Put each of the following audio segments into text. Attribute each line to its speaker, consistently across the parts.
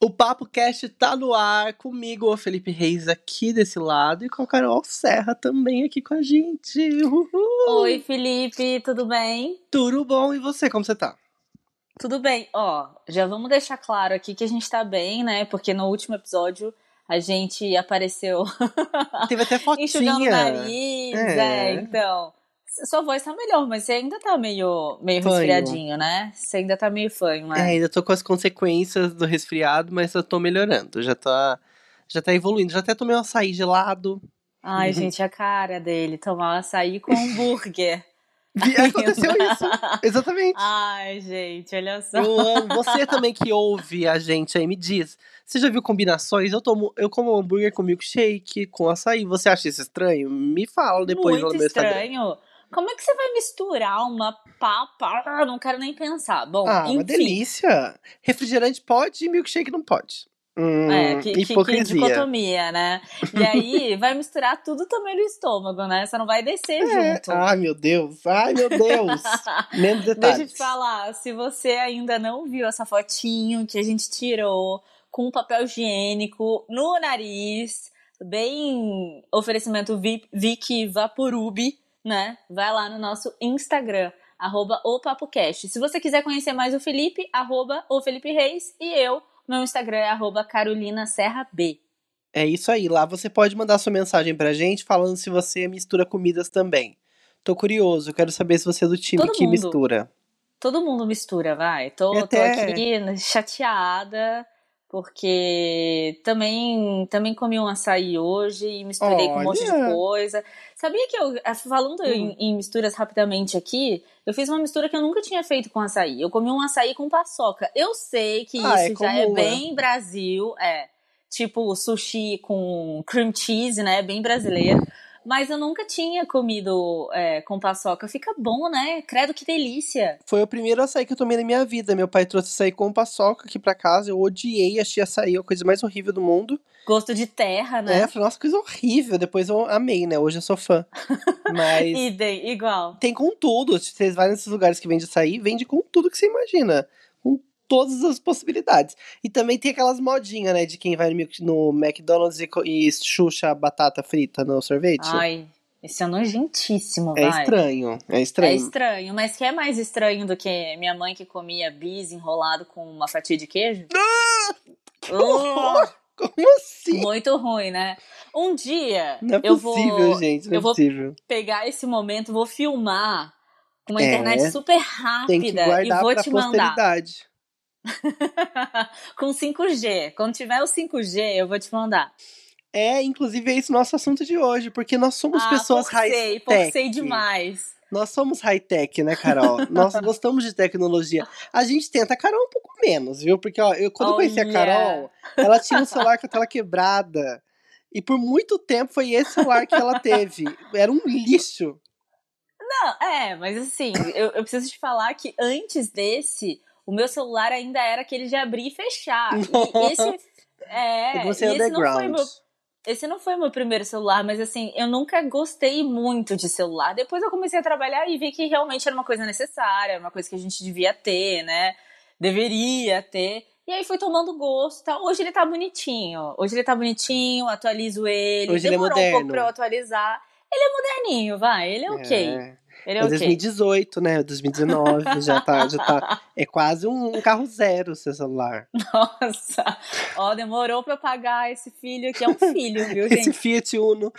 Speaker 1: O Papo Cast tá no ar comigo, o Felipe Reis aqui desse lado e com a Carol Serra também aqui com a gente. Uhul.
Speaker 2: Oi, Felipe, tudo bem?
Speaker 1: Tudo bom? E você, como você tá?
Speaker 2: Tudo bem. Ó, já vamos deixar claro aqui que a gente tá bem, né? Porque no último episódio a gente apareceu
Speaker 1: Teve até fotinha.
Speaker 2: enxugando o nariz,
Speaker 1: É.
Speaker 2: é. então. Sua voz tá melhor, mas você ainda tá meio, meio
Speaker 1: Fanho.
Speaker 2: resfriadinho, né? Você ainda tá meio fanho,
Speaker 1: É,
Speaker 2: né?
Speaker 1: ainda tô com as consequências do resfriado, mas eu tô melhorando. Já tá, já tá evoluindo. Já até tomei um açaí gelado.
Speaker 2: Ai, gente, a cara dele, tomar um açaí com hambúrguer.
Speaker 1: Aconteceu isso. Exatamente.
Speaker 2: Ai, gente, olha só.
Speaker 1: Você também que ouve a gente aí, me diz. Você já viu combinações? Eu, tomo, eu como hambúrguer com milkshake, com açaí. Você acha isso estranho? Me fala depois
Speaker 2: Muito
Speaker 1: no meu Instagram.
Speaker 2: estranho. Como é que você vai misturar uma papa? Ah, Não quero nem pensar. Bom,
Speaker 1: Ah,
Speaker 2: enfim.
Speaker 1: uma delícia. Refrigerante pode e milkshake não pode. Hum,
Speaker 2: É, que, que, que
Speaker 1: hipocrisia.
Speaker 2: dicotomia, né? E aí vai misturar tudo também no estômago, né? Você não vai descer
Speaker 1: É.
Speaker 2: junto.
Speaker 1: Ai, meu Deus. Ai, meu Deus. Menos detalhes.
Speaker 2: Deixa eu te falar, se você ainda não viu essa fotinho que a gente tirou com papel higiênico no nariz, bem oferecimento Vi- Vicky Vaporub, né? Vai lá no nosso Instagram, arroba o PapoCast. Se você quiser conhecer mais o Felipe, arroba o Felipe Reis, e eu, meu Instagram é arroba Carolina Serra B.
Speaker 1: É isso aí. Lá você pode mandar sua mensagem pra gente falando se você mistura comidas também. Tô curioso, quero saber se você é do time
Speaker 2: Todo
Speaker 1: que
Speaker 2: mundo.
Speaker 1: mistura.
Speaker 2: Todo mundo mistura, vai. Tô,
Speaker 1: E
Speaker 2: tô
Speaker 1: até-
Speaker 2: aqui chateada, porque também, também comi um açaí hoje e misturei com um monte de
Speaker 1: Olha!
Speaker 2: coisa. Sabia que eu, falando
Speaker 1: Hum.
Speaker 2: em, em misturas rapidamente aqui, eu fiz uma mistura que eu nunca tinha feito com açaí. Eu comi um açaí com paçoca. Eu sei que
Speaker 1: Ah, é
Speaker 2: isso já é
Speaker 1: comum, né?
Speaker 2: bem Brasil, é. Tipo sushi com cream cheese, né? Bem brasileiro. Mas eu nunca tinha comido é, com paçoca. Fica bom, né? Credo que delícia.
Speaker 1: Foi o primeiro açaí que eu tomei na minha vida. Meu pai trouxe açaí com paçoca aqui pra casa. Eu odiei, achei açaí a coisa mais horrível do mundo.
Speaker 2: Gosto de terra, né?
Speaker 1: É, falei, nossa, coisa horrível. Depois eu amei, né? Hoje eu sou fã. Mas
Speaker 2: Idem, igual.
Speaker 1: tem com tudo. Se vocês vão nesses lugares que vende açaí, vende com tudo que você imagina. Todas as possibilidades. E também tem aquelas modinhas, né? De quem vai no, McDonald's e, e chucha a batata frita no sorvete.
Speaker 2: Ai, esse é nojentíssimo,
Speaker 1: é
Speaker 2: vai.
Speaker 1: estranho. É
Speaker 2: É
Speaker 1: estranho.
Speaker 2: estranho, mas que é mais estranho do que minha mãe que comia bis enrolado com uma fatia de queijo?
Speaker 1: horror! Como assim?
Speaker 2: Muito ruim, né? Um dia
Speaker 1: Não é
Speaker 2: eu
Speaker 1: possível,
Speaker 2: vou
Speaker 1: gente. Não
Speaker 2: eu
Speaker 1: é
Speaker 2: vou
Speaker 1: possível.
Speaker 2: pegar esse momento, vou filmar com uma
Speaker 1: É,
Speaker 2: internet super
Speaker 1: que
Speaker 2: rápida e vou te mandar.
Speaker 1: posteridade.
Speaker 2: com 5G. Quando tiver o 5G, eu vou te mandar.
Speaker 1: É, inclusive, é esse nosso assunto de hoje, porque nós somos
Speaker 2: ah,
Speaker 1: pessoas high-tech.
Speaker 2: forcei demais.
Speaker 1: Nós somos high-tech, né, Carol? nós gostamos de tecnologia. A gente tenta, a Carol um pouco menos, viu? Porque, ó, eu quando eu conheci a
Speaker 2: Olha.
Speaker 1: Carol, ela tinha um celular com a tela quebrada. E por muito tempo foi esse celular que ela teve. Era um lixo.
Speaker 2: Não, é, mas assim, eu, eu preciso te falar que antes desse, o meu celular ainda era aquele de abrir e fechar. E esse. É,
Speaker 1: Você é
Speaker 2: e esse não foi meu. Esse não foi meu primeiro celular, mas assim, eu nunca gostei muito de celular. Depois eu comecei a trabalhar e vi que realmente era uma coisa necessária, era uma coisa que a gente devia ter, né? Deveria ter. E aí foi tomando gosto, tá? Hoje ele tá bonitinho. Hoje ele tá bonitinho, atualizo ele.
Speaker 1: Hoje ele é
Speaker 2: Demorou um pouco
Speaker 1: moderno.
Speaker 2: pra eu atualizar. Ele é moderninho, vai. Ele é ok.
Speaker 1: É,
Speaker 2: Ele
Speaker 1: é
Speaker 2: é ok.
Speaker 1: 2018, né? 2019, já tá, já tá. É quase um, um carro zero o seu celular.
Speaker 2: Nossa, ó, demorou pra eu pagar esse filho que é um filho, viu,
Speaker 1: Esse
Speaker 2: gente?
Speaker 1: Fiat Uno.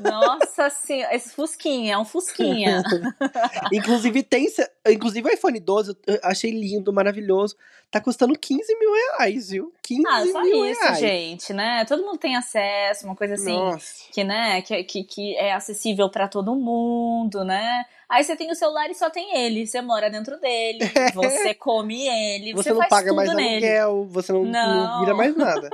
Speaker 2: Nossa senhora, esse Fusquinha, é um Fusquinha.
Speaker 1: Inclusive, tem. Inclusive, o iPhone 12, eu achei lindo, maravilhoso. Tá custando 15 mil reais, viu? 15
Speaker 2: Ah, só
Speaker 1: mil
Speaker 2: isso,
Speaker 1: reais.
Speaker 2: gente, né? Todo mundo tem acesso, uma coisa assim,
Speaker 1: Nossa.
Speaker 2: que, né, que, que, que é acessível pra todo mundo, né? Aí você tem o celular e só tem ele, você mora dentro dele, você come ele,
Speaker 1: Você,
Speaker 2: você,
Speaker 1: não
Speaker 2: faz
Speaker 1: paga
Speaker 2: tudo
Speaker 1: mais
Speaker 2: nele.
Speaker 1: aluguel, você não, não
Speaker 2: Não.
Speaker 1: vira mais nada.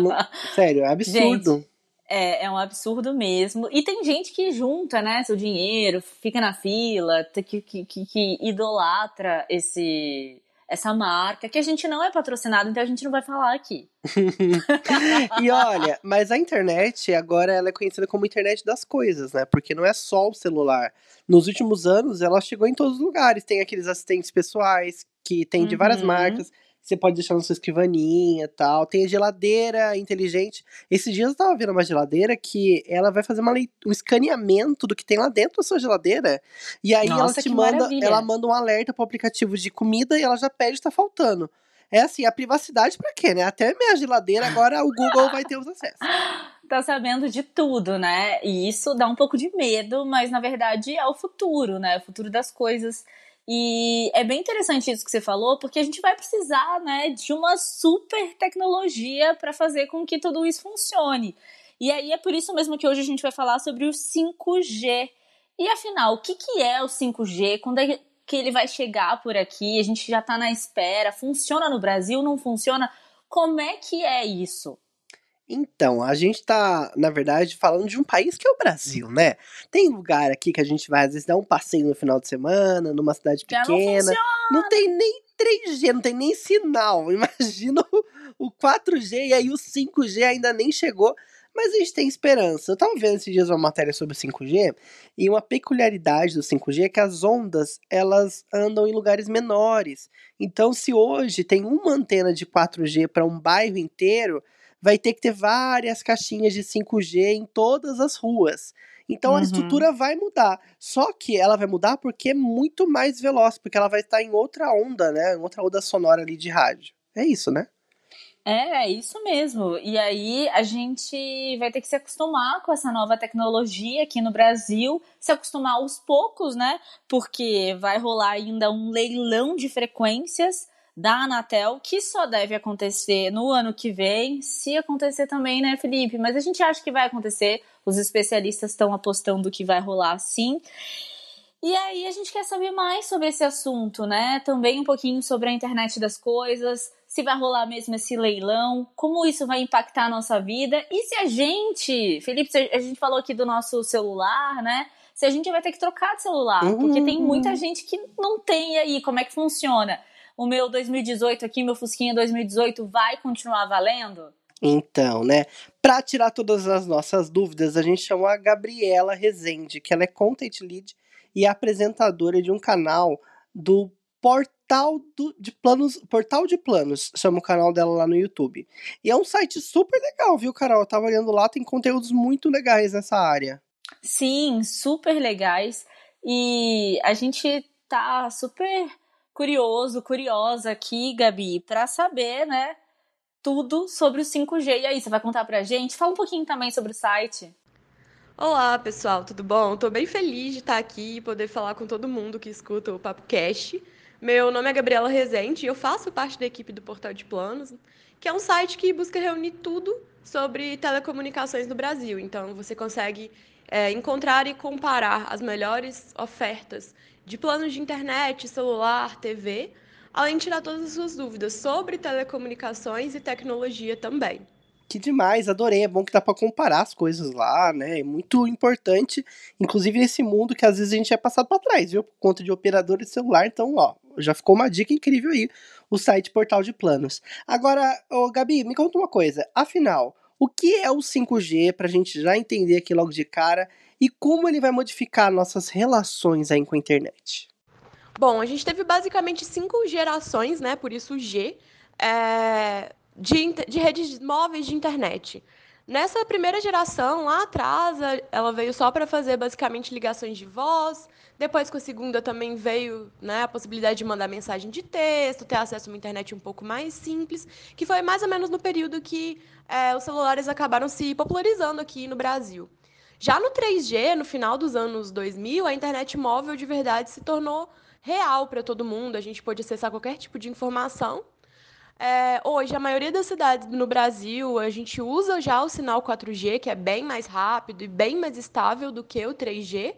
Speaker 1: Não- Sério, é absurdo.
Speaker 2: É, é um absurdo mesmo. E tem gente que junta, né, seu dinheiro, fica na fila, que, que, que, que idolatra esse essa marca, que a gente não é patrocinado, então a gente não vai falar aqui.
Speaker 1: e olha, mas a internet agora ela é conhecida como internet das coisas, né? Porque não é só o celular. Nos últimos anos, ela chegou em todos os lugares. Tem aqueles assistentes pessoais que tem de várias uhum. marcas. Você pode deixar na sua escrivaninha e tal. Tem a geladeira inteligente. Esses dias eu tava vendo uma geladeira que ela vai fazer uma um escaneamento do que tem lá dentro da sua geladeira. E aí Nossa, ela te manda, maravilha. ela manda um alerta pro aplicativo de comida e ela já pede tá faltando. É assim, a privacidade para quê, né? Até minha geladeira agora o Google vai ter os acessos.
Speaker 2: Tá sabendo de tudo, né? E isso dá um pouco de medo, mas na verdade é o futuro, né? O futuro das coisas. E é bem interessante isso que você falou, porque a gente vai precisar, né, de uma super tecnologia para fazer com que tudo isso funcione. E aí é por isso mesmo que hoje a gente vai falar sobre o 5G. E afinal, o que, que é o 5G? Quando é que ele vai chegar por aqui? A gente já está na espera. Funciona no Brasil? Não funciona? Como é que é isso?
Speaker 1: Então, a gente tá, na verdade, falando de um país que é o Brasil, né? Tem lugar aqui que a gente vai, às vezes, dar um passeio no final de semana, numa cidade pequena.
Speaker 2: Não,
Speaker 1: não, tem nem 3G, não tem nem sinal. Imagina o, o 4G e aí o 5G ainda nem chegou. Mas a gente tem esperança. Eu tava vendo esses dias uma matéria sobre o 5G e uma peculiaridade do 5G é que as ondas elas andam em lugares menores. Então, se hoje tem uma antena de 4G para um bairro inteiro, vai ter que ter várias caixinhas de 5G em todas as ruas. Então uhum. a estrutura vai mudar. Só que ela vai mudar porque é muito mais veloz, porque ela vai estar em outra onda, né? Em outra onda sonora ali de rádio. É isso, né?
Speaker 2: É, é isso mesmo. E aí a gente vai ter que se acostumar com essa nova tecnologia aqui no Brasil, se acostumar aos poucos, né? Porque vai rolar ainda um leilão de frequências da Anatel, que só deve acontecer no ano que vem, se acontecer também, né, Felipe? Mas a gente acha que vai acontecer, os especialistas estão apostando que vai rolar sim. E aí a gente quer saber mais sobre esse assunto, né? Também um pouquinho sobre a internet das coisas, se vai rolar mesmo esse leilão, como isso vai impactar a nossa vida e se a gente, Felipe, a gente falou aqui do nosso celular, né? Se a gente vai ter que trocar de celular, uhum. porque tem muita gente que não tem aí como é que funciona o meu 2018 aqui, meu Fusquinha 2018 vai continuar valendo?
Speaker 1: Então, né? Para tirar todas as nossas dúvidas, a gente chamou a Gabriela Rezende, que ela é content lead e apresentadora de um canal do Portal do, de Planos, Portal de Planos, chama o canal dela lá no YouTube. E é um site super legal, viu, Carol? Eu tava olhando lá, tem conteúdos muito legais nessa área.
Speaker 2: Sim, super legais. E a gente tá super curioso, curiosa aqui, Gabi, para saber, né, tudo sobre o 5G. E aí, você vai contar pra gente? Fala um pouquinho também sobre o site.
Speaker 3: Olá, pessoal, tudo bom? Estou bem feliz de estar aqui e poder falar com todo mundo que escuta o Papo Cast. Meu nome é Gabriela Rezende e eu faço parte da equipe do Portal de Planos, que é um site que busca reunir tudo sobre telecomunicações no Brasil. Então, você consegue é, encontrar e comparar as melhores ofertas de planos de internet, celular, TV, além de tirar todas as suas dúvidas sobre telecomunicações e tecnologia também.
Speaker 1: Que demais, adorei. É bom que dá para comparar as coisas lá, né? É muito importante, inclusive nesse mundo que às vezes a gente é passado para trás, viu? Por conta de operador de celular. Então, ó, já ficou uma dica incrível aí, o site Portal de Planos. Agora, ô, Gabi, me conta uma coisa. Afinal, o que é o 5G para a gente já entender aqui logo de cara e como ele vai modificar nossas relações aí com a internet?
Speaker 3: Bom, a gente teve basicamente cinco gerações, né? Por isso G, é, de, de redes móveis de internet. Nessa primeira geração, lá atrás, ela veio só para fazer basicamente ligações de voz. Depois, com a segunda, também veio né, a possibilidade de mandar mensagem de texto, ter acesso a uma internet um pouco mais simples, que foi mais ou menos no período que é, os celulares acabaram se popularizando aqui no Brasil. Já no 3G, no final dos anos 2000, a internet móvel de verdade se tornou real para todo mundo. A gente pôde acessar qualquer tipo de informação. É, hoje, a maioria das cidades no Brasil, a gente usa já o sinal 4G, que é bem mais rápido e bem mais estável do que o 3G.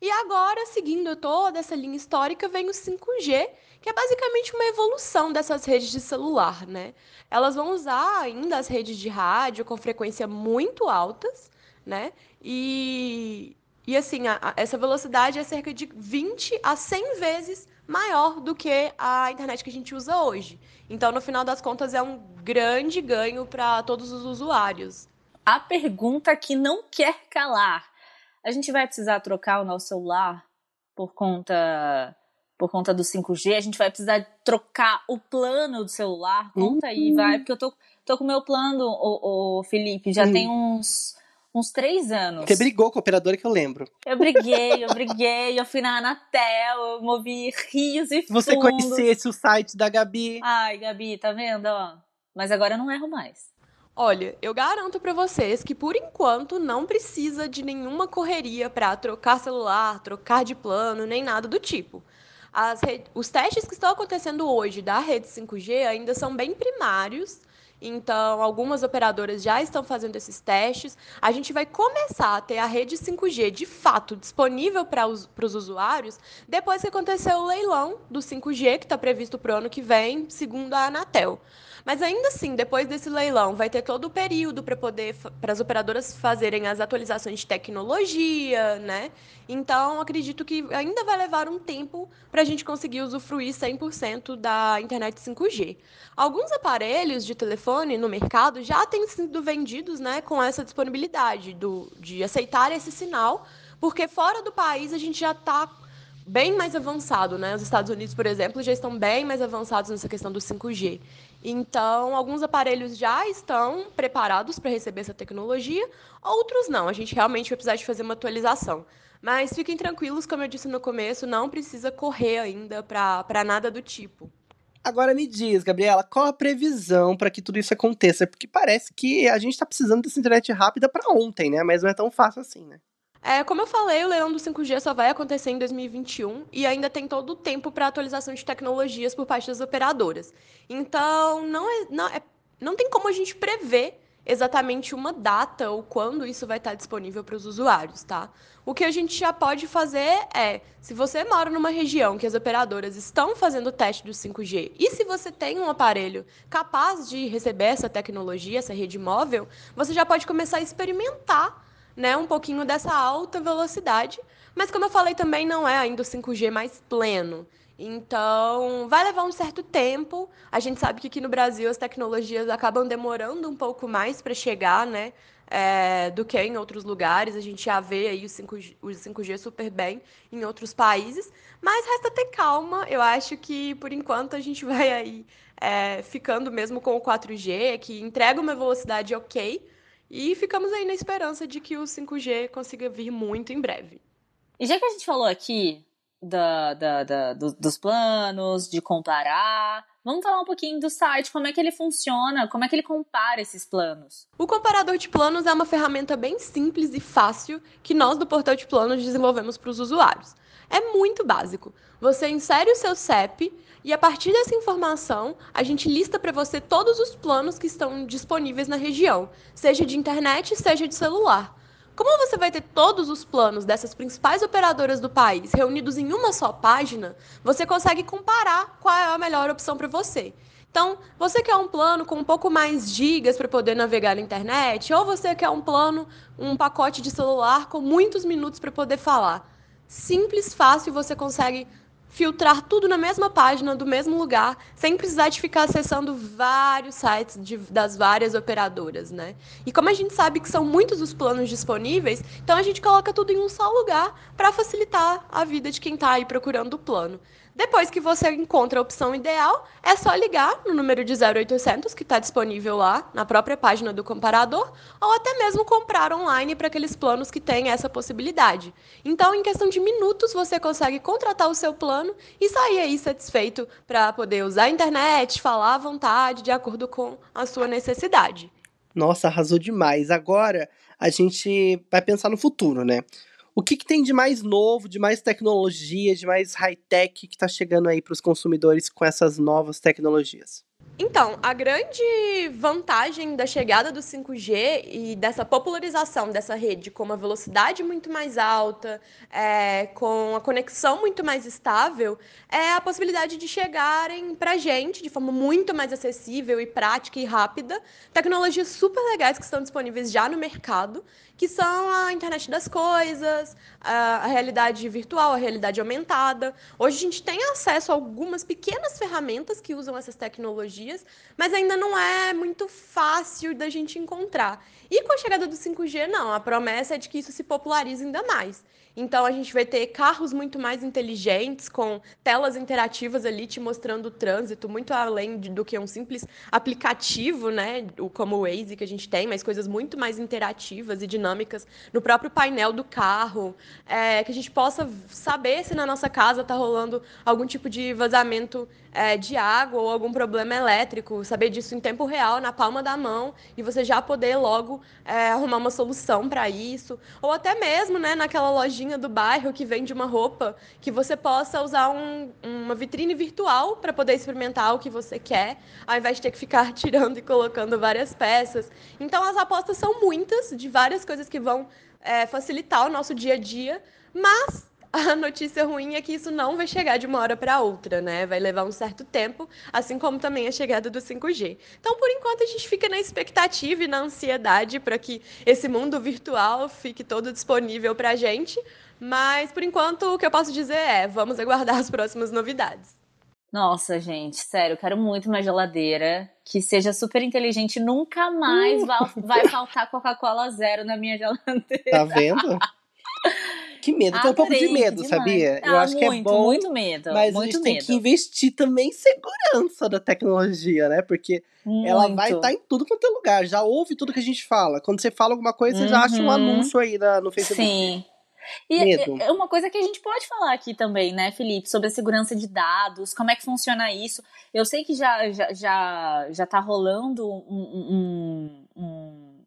Speaker 3: E agora, seguindo toda essa linha histórica, vem o 5G, que é basicamente uma evolução dessas redes de celular, né? Elas vão usar ainda as redes de rádio com frequência muito altas, né? E, e assim, a, a, essa velocidade é cerca de 20 a 100 vezes maior do que a internet que a gente usa hoje. Então, no final das contas, é um grande ganho para todos os usuários.
Speaker 2: A pergunta que não quer calar: a gente vai precisar trocar o nosso celular por conta por conta do 5G? A gente vai precisar trocar o plano do celular? Conta uhum. aí, vai, porque eu tô, tô com o meu plano, o, Felipe, já uhum. tem uns uns três anos.
Speaker 1: Você brigou com a operadora que eu lembro.
Speaker 2: Eu briguei, eu briguei, eu fui na Anatel, eu movi rios e
Speaker 1: Você
Speaker 2: fundos.
Speaker 1: conhecesse o site da Gabi.
Speaker 2: Ai, Gabi, tá vendo, ó? Mas agora eu não erro mais.
Speaker 3: Olha, eu garanto para vocês que por enquanto não precisa de nenhuma correria para trocar celular, trocar de plano, nem nada do tipo. Os testes que estão acontecendo hoje da rede 5G ainda são bem primários então, algumas operadoras já estão fazendo esses testes. A gente vai começar a ter a rede 5G de fato disponível para os, para os usuários depois que acontecer o leilão do 5G, que está previsto para o ano que vem, segundo a Anatel. Mas ainda assim, depois desse leilão, vai ter todo o período para poder para as operadoras fazerem as atualizações de tecnologia, né? Então, acredito que ainda vai levar um tempo para a gente conseguir usufruir 100% da internet 5G. Alguns aparelhos de telefone no mercado já têm sido vendidos, né, com essa disponibilidade do, de aceitar esse sinal, porque fora do país a gente já está bem mais avançado, né? Os Estados Unidos, por exemplo, já estão bem mais avançados nessa questão do 5G. Então, alguns aparelhos já estão preparados para receber essa tecnologia, outros não. A gente realmente vai precisar de fazer uma atualização. Mas fiquem tranquilos, como eu disse no começo, não precisa correr ainda para nada do tipo.
Speaker 1: Agora me diz, Gabriela, qual a previsão para que tudo isso aconteça? Porque parece que a gente está precisando dessa internet rápida para ontem, né? Mas não é tão fácil assim, né?
Speaker 3: É, como eu falei, o leilão do 5G só vai acontecer em 2021 e ainda tem todo o tempo para atualização de tecnologias por parte das operadoras. Então, não, é, não, é, não tem como a gente prever exatamente uma data ou quando isso vai estar disponível para os usuários, tá? O que a gente já pode fazer é, se você mora numa região que as operadoras estão fazendo o teste do 5G e se você tem um aparelho capaz de receber essa tecnologia, essa rede móvel, você já pode começar a experimentar né, um pouquinho dessa alta velocidade, mas como eu falei também não é ainda o 5G mais pleno. Então, vai levar um certo tempo. A gente sabe que aqui no Brasil as tecnologias acabam demorando um pouco mais para chegar, né? É, do que em outros lugares. A gente já vê aí o 5G, o 5G super bem em outros países. Mas resta ter calma. Eu acho que, por enquanto, a gente vai aí é, ficando mesmo com o 4G, que entrega uma velocidade ok, e ficamos aí na esperança de que o 5G consiga vir muito em breve.
Speaker 2: E já que a gente falou aqui da, da, da do, dos planos, de comparar, vamos falar um pouquinho do site, como é que ele funciona, como é que ele compara esses planos.
Speaker 3: O comparador de planos é uma ferramenta bem simples e fácil que nós do Portal de Planos desenvolvemos para os usuários. É muito básico. Você insere o seu CEP e a partir dessa informação, a gente lista para você todos os planos que estão disponíveis na região, seja de internet, seja de celular. Como você vai ter todos os planos dessas principais operadoras do país reunidos em uma só página, você consegue comparar qual é a melhor opção para você. Então, você quer um plano com um pouco mais gigas para poder navegar na internet, ou você quer um plano, um pacote de celular com muitos minutos para poder falar. Simples, fácil, você consegue filtrar tudo na mesma página, do mesmo lugar, sem precisar de ficar acessando vários sites de, das várias operadoras, né? E como a gente sabe que são muitos os planos disponíveis, então a gente coloca tudo em um só lugar para facilitar a vida de quem está aí procurando o plano. Depois que você encontra a opção ideal, é só ligar no número de 0800 que está disponível lá na própria página do comparador, ou até mesmo comprar online para aqueles planos que têm essa possibilidade. Então, em questão de minutos, você consegue contratar o seu plano e sair aí satisfeito para poder usar a internet, falar à vontade, de acordo com a sua necessidade.
Speaker 1: Nossa, arrasou demais. Agora a gente vai pensar no futuro, né? O que, que, tem de mais novo, de mais tecnologia, de mais high-tech que está chegando aí para os consumidores com essas novas tecnologias?
Speaker 3: Então, a grande vantagem da chegada do 5G e dessa popularização dessa rede com uma velocidade muito mais alta, é, com a conexão muito mais estável, é a possibilidade de chegarem para a gente de forma muito mais acessível e prática e rápida tecnologias super legais que estão disponíveis já no mercado, que são a internet das coisas, a realidade virtual, a realidade aumentada. Hoje a gente tem acesso a algumas pequenas ferramentas que usam essas tecnologias, mas ainda não é muito fácil da gente encontrar. E com a chegada do 5G, não, a promessa é de que isso se popularize ainda mais. Então a gente vai ter carros muito mais inteligentes, com telas interativas ali te mostrando o trânsito, muito além do que um simples aplicativo, né? Como o Waze que a gente tem, mas coisas muito mais interativas e dinâmicas no próprio painel do carro. É, que a gente possa saber se na nossa casa está rolando algum tipo de vazamento é, de água ou algum problema elétrico, saber disso em tempo real, na palma da mão, e você já poder logo é, arrumar uma solução para isso. Ou até mesmo né, naquela lojinha do bairro que vende uma roupa, que você possa usar um, uma vitrine virtual para poder experimentar o que você quer, ao invés de ter que ficar tirando e colocando várias peças. Então, as apostas são muitas, de várias coisas que vão é, facilitar o nosso dia a dia, mas a notícia ruim é que isso não vai chegar de uma hora para outra, né? Vai levar um certo tempo, assim como também a chegada do 5G. Então, por enquanto, a gente fica na expectativa e na ansiedade para que esse mundo virtual fique todo disponível para a gente. Mas, por enquanto, o que eu posso dizer é: vamos aguardar as próximas novidades.
Speaker 2: Nossa, gente, sério, quero muito uma geladeira que seja super inteligente. Nunca mais uh. vai, vai faltar Coca-Cola zero na minha geladeira.
Speaker 1: Tá vendo? Que medo, tem um pouco de medo, sabia?
Speaker 2: Ah, eu acho muito, que é bom. Muito medo.
Speaker 1: Mas
Speaker 2: muito
Speaker 1: a gente
Speaker 2: medo.
Speaker 1: tem que investir também em segurança da tecnologia, né? Porque muito. ela vai estar tá em tudo quanto é lugar. Já ouve tudo que a gente fala. Quando você fala alguma coisa, uhum. você já acha um uhum. anúncio aí na, no Facebook.
Speaker 2: Sim. E é uma coisa que a gente pode falar aqui também, né, Felipe, sobre a segurança de dados, como é que funciona isso. Eu sei que já já, já, já tá rolando um, um, um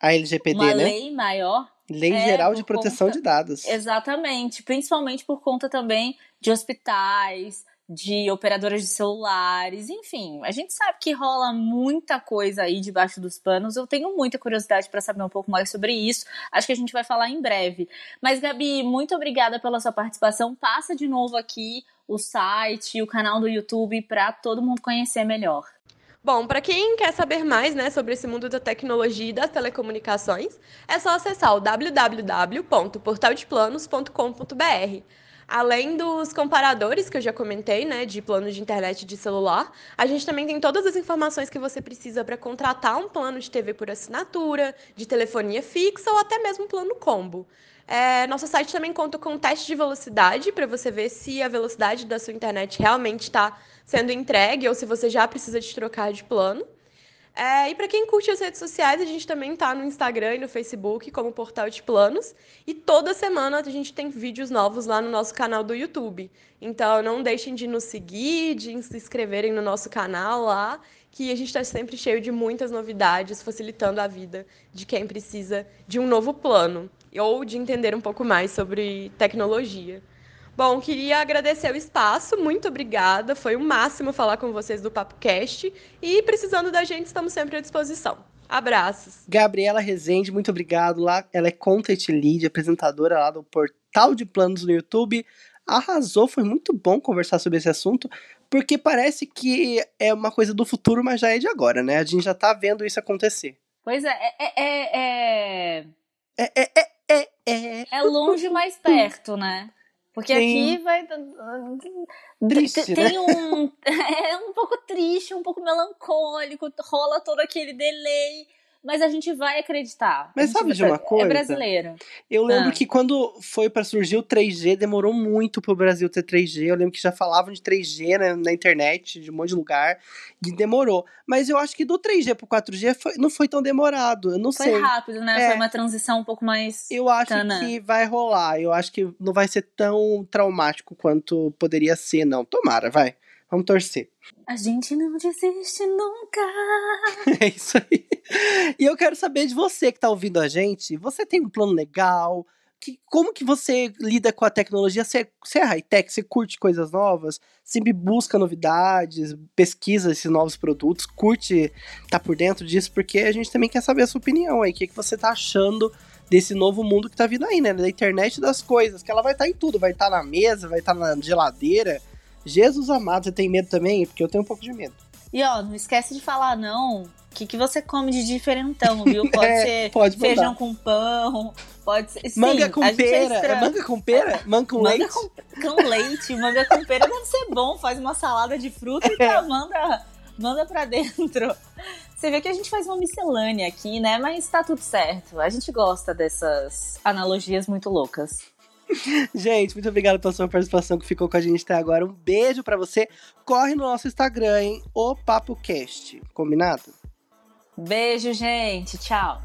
Speaker 1: a LGPD,
Speaker 2: uma
Speaker 1: né?
Speaker 2: lei maior
Speaker 1: Lei é, Geral de Proteção
Speaker 2: conta,
Speaker 1: de Dados.
Speaker 2: Exatamente, principalmente por conta também de hospitais, de operadoras de celulares, enfim, a gente sabe que rola muita coisa aí debaixo dos panos. Eu tenho muita curiosidade para saber um pouco mais sobre isso. Acho que a gente vai falar em breve. Mas Gabi, muito obrigada pela sua participação. Passa de novo aqui o site, o canal do YouTube para todo mundo conhecer melhor.
Speaker 3: Bom, para quem quer saber mais né, sobre esse mundo da tecnologia e das telecomunicações, é só acessar o www.portaldeplanos.com.br. Além dos comparadores que eu já comentei, né, de planos de internet de celular, a gente também tem todas as informações que você precisa para contratar um plano de TV por assinatura, de telefonia fixa ou até mesmo um plano combo. É, nosso site também conta com um teste de velocidade para você ver se a velocidade da sua internet realmente está sendo entregue ou se você já precisa de trocar de plano. É, e para quem curte as redes sociais, a gente também está no Instagram e no Facebook como Portal de Planos. E toda semana a gente tem vídeos novos lá no nosso canal do YouTube. Então não deixem de nos seguir, de se inscreverem no nosso canal lá, que a gente está sempre cheio de muitas novidades, facilitando a vida de quem precisa de um novo plano ou de entender um pouco mais sobre tecnologia. Bom, queria agradecer o espaço, muito obrigada. Foi o um máximo falar com vocês do PapoCast. E precisando da gente, estamos sempre à disposição. Abraços.
Speaker 1: Gabriela Rezende, muito obrigado. Lá, ela é Content Lead, apresentadora lá do Portal de Planos no YouTube. Arrasou, foi muito bom conversar sobre esse assunto, porque parece que é uma coisa do futuro, mas já é de agora, né? A gente já tá vendo isso acontecer.
Speaker 2: Pois é, é. É,
Speaker 1: é, é, é, é, é,
Speaker 2: é longe, mais perto, né? Porque tem... aqui vai.
Speaker 1: Triste,
Speaker 2: tem
Speaker 1: né?
Speaker 2: um. É um pouco triste, um pouco melancólico, rola todo aquele delay mas a gente vai acreditar.
Speaker 1: Mas sabe de uma
Speaker 2: é
Speaker 1: coisa?
Speaker 2: É brasileiro.
Speaker 1: Eu lembro ah. que quando foi para surgir o 3G, demorou muito pro Brasil ter 3G. Eu lembro que já falavam de 3G né, na internet, de um monte de lugar, e demorou. Mas eu acho que do 3G pro 4G foi, não foi tão demorado. Eu não
Speaker 2: foi
Speaker 1: sei.
Speaker 2: Foi rápido, né? É. Foi uma transição um pouco mais.
Speaker 1: Eu acho que vai rolar. Eu acho que não vai ser tão traumático quanto poderia ser, não. Tomara, vai. Vamos torcer.
Speaker 2: A gente não desiste nunca.
Speaker 1: é isso aí. E eu quero saber de você que tá ouvindo a gente. Você tem um plano legal? Que, como que você lida com a tecnologia? Você, você é high-tech, você curte coisas novas, sempre busca novidades, pesquisa esses novos produtos, curte tá por dentro disso, porque a gente também quer saber a sua opinião aí, o que, que você tá achando desse novo mundo que tá vindo aí, né? Da internet das coisas, que ela vai estar tá em tudo, vai estar tá na mesa, vai estar tá na geladeira. Jesus amado, você tem medo também? Porque eu tenho um pouco de medo.
Speaker 2: E ó, não esquece de falar não. O que, que você come de diferentão, viu? Pode
Speaker 1: É,
Speaker 2: ser
Speaker 1: pode
Speaker 2: feijão com pão, pode ser. Sim,
Speaker 1: manga com
Speaker 2: é
Speaker 1: pera. É,
Speaker 2: estranho.
Speaker 1: manga com pera? Manga com
Speaker 2: Manga
Speaker 1: leite?
Speaker 2: com, com leite, manga com pera deve ser bom. Faz uma salada de fruta e
Speaker 1: É.
Speaker 2: tá, manda, manda pra dentro. Você vê que a gente faz uma miscelânea aqui, né? Mas tá tudo certo. A gente gosta dessas analogias muito loucas.
Speaker 1: Gente, muito obrigado pela sua participação que ficou com a gente até agora. Um beijo pra você. Corre no nosso Instagram, hein? O Papo Cast. Combinado?
Speaker 2: Beijo, gente. Tchau.